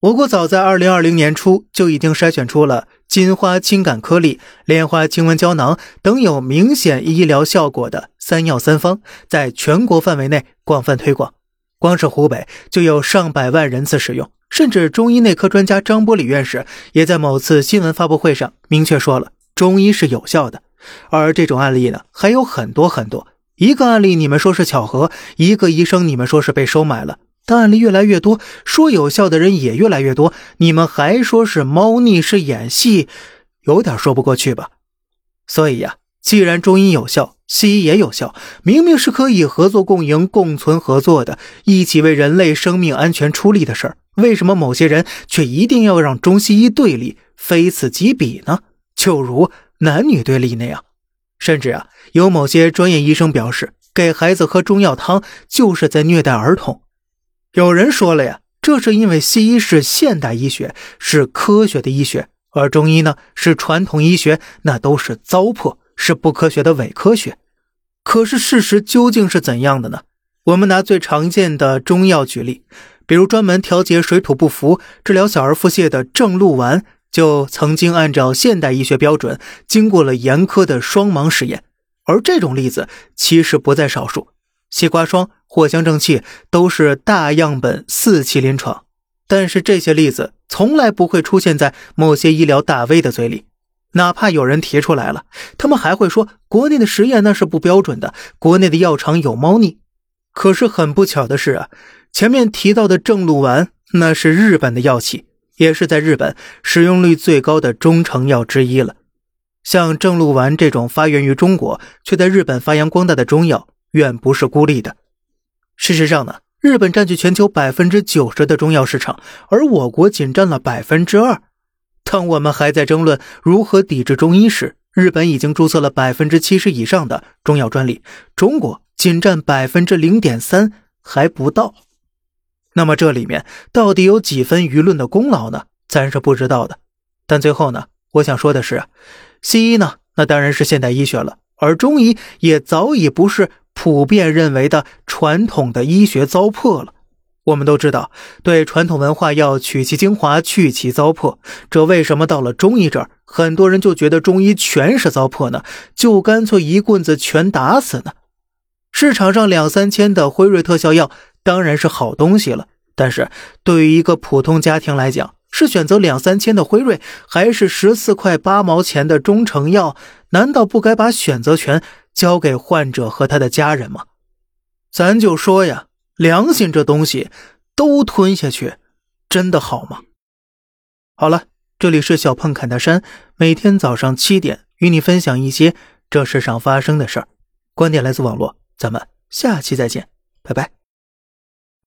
我国早在二零二零年初就已经筛选出了金花清感颗粒、莲花清瘟胶囊等有明显医疗效果的三药三方，在全国范围内广泛推广。光是湖北就有上百万人次使用，甚至中医内科专家张伯礼院士也在某次新闻发布会上明确说了，中医是有效的。而这种案例呢，还有很多很多。一个案例你们说是巧合，一个医生你们说是被收买了。但案例越来越多，说有效的人也越来越多，你们还说是猫腻是演戏，有点说不过去吧？所以呀，既然中医有效，西医也有效，明明是可以合作共赢、共存合作的，一起为人类生命安全出力的事儿，为什么某些人却一定要让中西医对立、非此即彼呢？就如男女对立那样，甚至啊，有某些专业医生表示，给孩子喝中药汤就是在虐待儿童。有人说了呀，这是因为西医是现代医学，是科学的医学，而中医呢是传统医学，那都是糟粕，是不科学的伪科学。可是事实究竟是怎样的呢？我们拿最常见的中药举例，比如专门调节水土不服、治疗小儿腹泻的正露丸，就曾经按照现代医学标准，经过了严苛的双盲实验，而这种例子其实不在少数。西瓜霜、藿香正气都是大样本四期临床，但是这些例子从来不会出现在某些医疗大 V 的嘴里。哪怕有人提出来了，他们还会说国内的实验那是不标准的，国内的药厂有猫腻。可是很不巧的是啊，前面提到的正露丸那是日本的药企，也是在日本使用率最高的中成药之一了。像正露丸这种发源于中国却在日本发扬光大的中药。远不是孤立的。事实上呢，日本占据全球百分之九十的中药市场，而我国仅占了百分之二。当我们还在争论如何抵制中医时，日本已经注册了百分之七十以上的中药专利，中国仅占百分之零点三还不到。那么这里面到底有几分舆论的功劳呢？咱是不知道的。但最后呢，我想说的是，西医呢，那当然是现代医学了，而中医也早已不是。普遍认为的传统的医学糟粕了。我们都知道，对传统文化要取其精华，去其糟粕。这为什么到了中医这儿，很多人就觉得中医全是糟粕呢？就干脆一棍子全打死呢？市场上两三千的辉瑞特效药当然是好东西了，但是对于一个普通家庭来讲，是选择两三千的辉瑞，还是十四块八毛钱的中成药？难道不该把选择权？交给患者和他的家人吗？咱就说呀，良心这东西都吞下去，真的好吗？好了，这里是小胖侃大山，每天早上七点与你分享一些这世上发生的事儿，观点来自网络，咱们下期再见，拜拜。